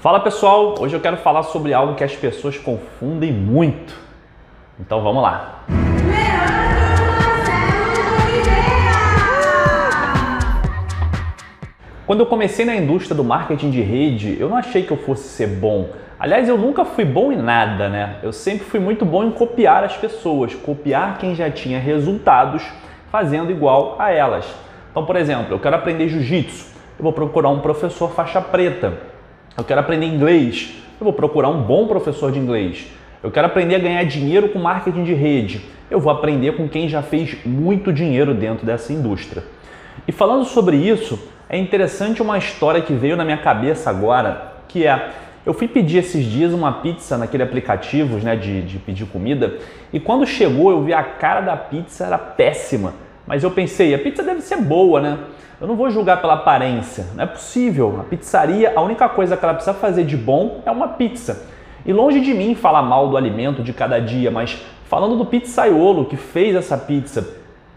Fala pessoal, hoje eu quero falar sobre algo que as pessoas confundem muito. Então vamos lá. Quando eu comecei na indústria do marketing de rede, eu não achei que eu fosse ser bom. Aliás, eu nunca fui bom em nada, né? Eu sempre fui muito bom em copiar as pessoas, copiar quem já tinha resultados fazendo igual a elas. Então, por exemplo, eu quero aprender jiu-jitsu, eu vou procurar um professor faixa preta eu quero aprender inglês. Eu vou procurar um bom professor de inglês. Eu quero aprender a ganhar dinheiro com marketing de rede. Eu vou aprender com quem já fez muito dinheiro dentro dessa indústria. E falando sobre isso, é interessante uma história que veio na minha cabeça agora, que é eu fui pedir esses dias uma pizza naquele aplicativo né, de, de pedir comida e quando chegou eu vi a cara da pizza era péssima. Mas eu pensei, a pizza deve ser boa, né? Eu não vou julgar pela aparência, não é possível. A pizzaria, a única coisa que ela precisa fazer de bom é uma pizza. E longe de mim falar mal do alimento de cada dia, mas falando do pizzaiolo que fez essa pizza.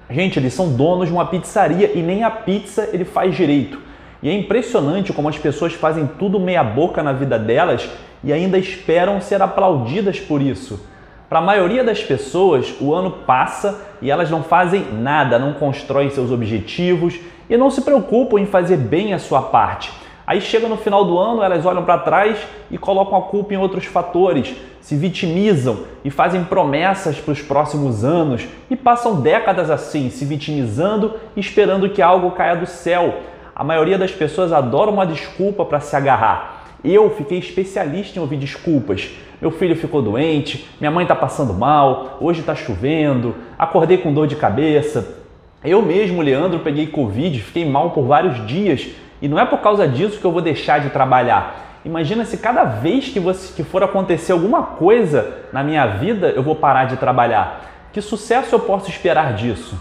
Gente, eles são donos de uma pizzaria e nem a pizza ele faz direito. E é impressionante como as pessoas fazem tudo meia boca na vida delas e ainda esperam ser aplaudidas por isso. Para a maioria das pessoas, o ano passa e elas não fazem nada, não constroem seus objetivos e não se preocupam em fazer bem a sua parte. Aí chega no final do ano, elas olham para trás e colocam a culpa em outros fatores, se vitimizam e fazem promessas para os próximos anos e passam décadas assim, se vitimizando e esperando que algo caia do céu. A maioria das pessoas adora uma desculpa para se agarrar. Eu fiquei especialista em ouvir desculpas. Meu filho ficou doente, minha mãe está passando mal, hoje está chovendo, acordei com dor de cabeça, eu mesmo, Leandro, peguei Covid, fiquei mal por vários dias e não é por causa disso que eu vou deixar de trabalhar. Imagina se cada vez que, você, que for acontecer alguma coisa na minha vida eu vou parar de trabalhar. Que sucesso eu posso esperar disso?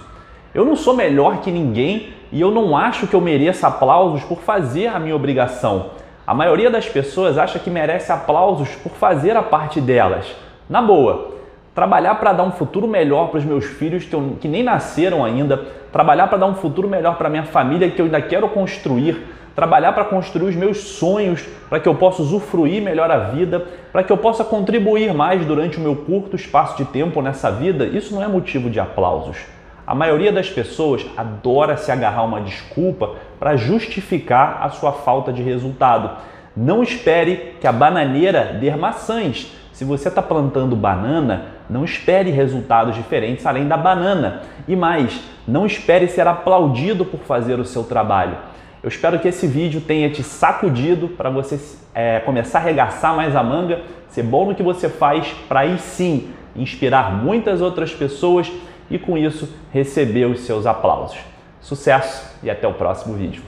Eu não sou melhor que ninguém e eu não acho que eu mereça aplausos por fazer a minha obrigação. A maioria das pessoas acha que merece aplausos por fazer a parte delas. Na boa, trabalhar para dar um futuro melhor para os meus filhos que, nem nasceram ainda, trabalhar para dar um futuro melhor para minha família que eu ainda quero construir, trabalhar para construir os meus sonhos, para que eu possa usufruir melhor a vida, para que eu possa contribuir mais durante o meu curto espaço de tempo nessa vida, isso não é motivo de aplausos. A maioria das pessoas adora se agarrar uma desculpa para justificar a sua falta de resultado. Não espere que a bananeira dê maçãs. Se você está plantando banana, não espere resultados diferentes além da banana. E mais, não espere ser aplaudido por fazer o seu trabalho. Eu espero que esse vídeo tenha te sacudido para você é, começar a arregaçar mais a manga, ser bom no que você faz, para aí sim inspirar muitas outras pessoas e com isso receber os seus aplausos. Sucesso e até o próximo vídeo.